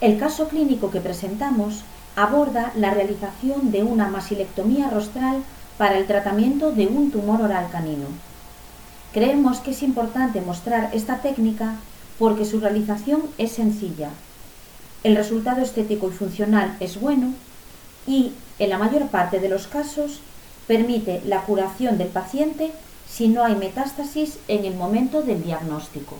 El caso clínico que presentamos aborda la realización de una masilectomía rostral para el tratamiento de un tumor oral canino. Creemos que es importante mostrar esta técnica porque su realización es sencilla. El resultado estético y funcional es bueno y, en la mayor parte de los casos, permite la curación del paciente si no hay metástasis en el momento del diagnóstico.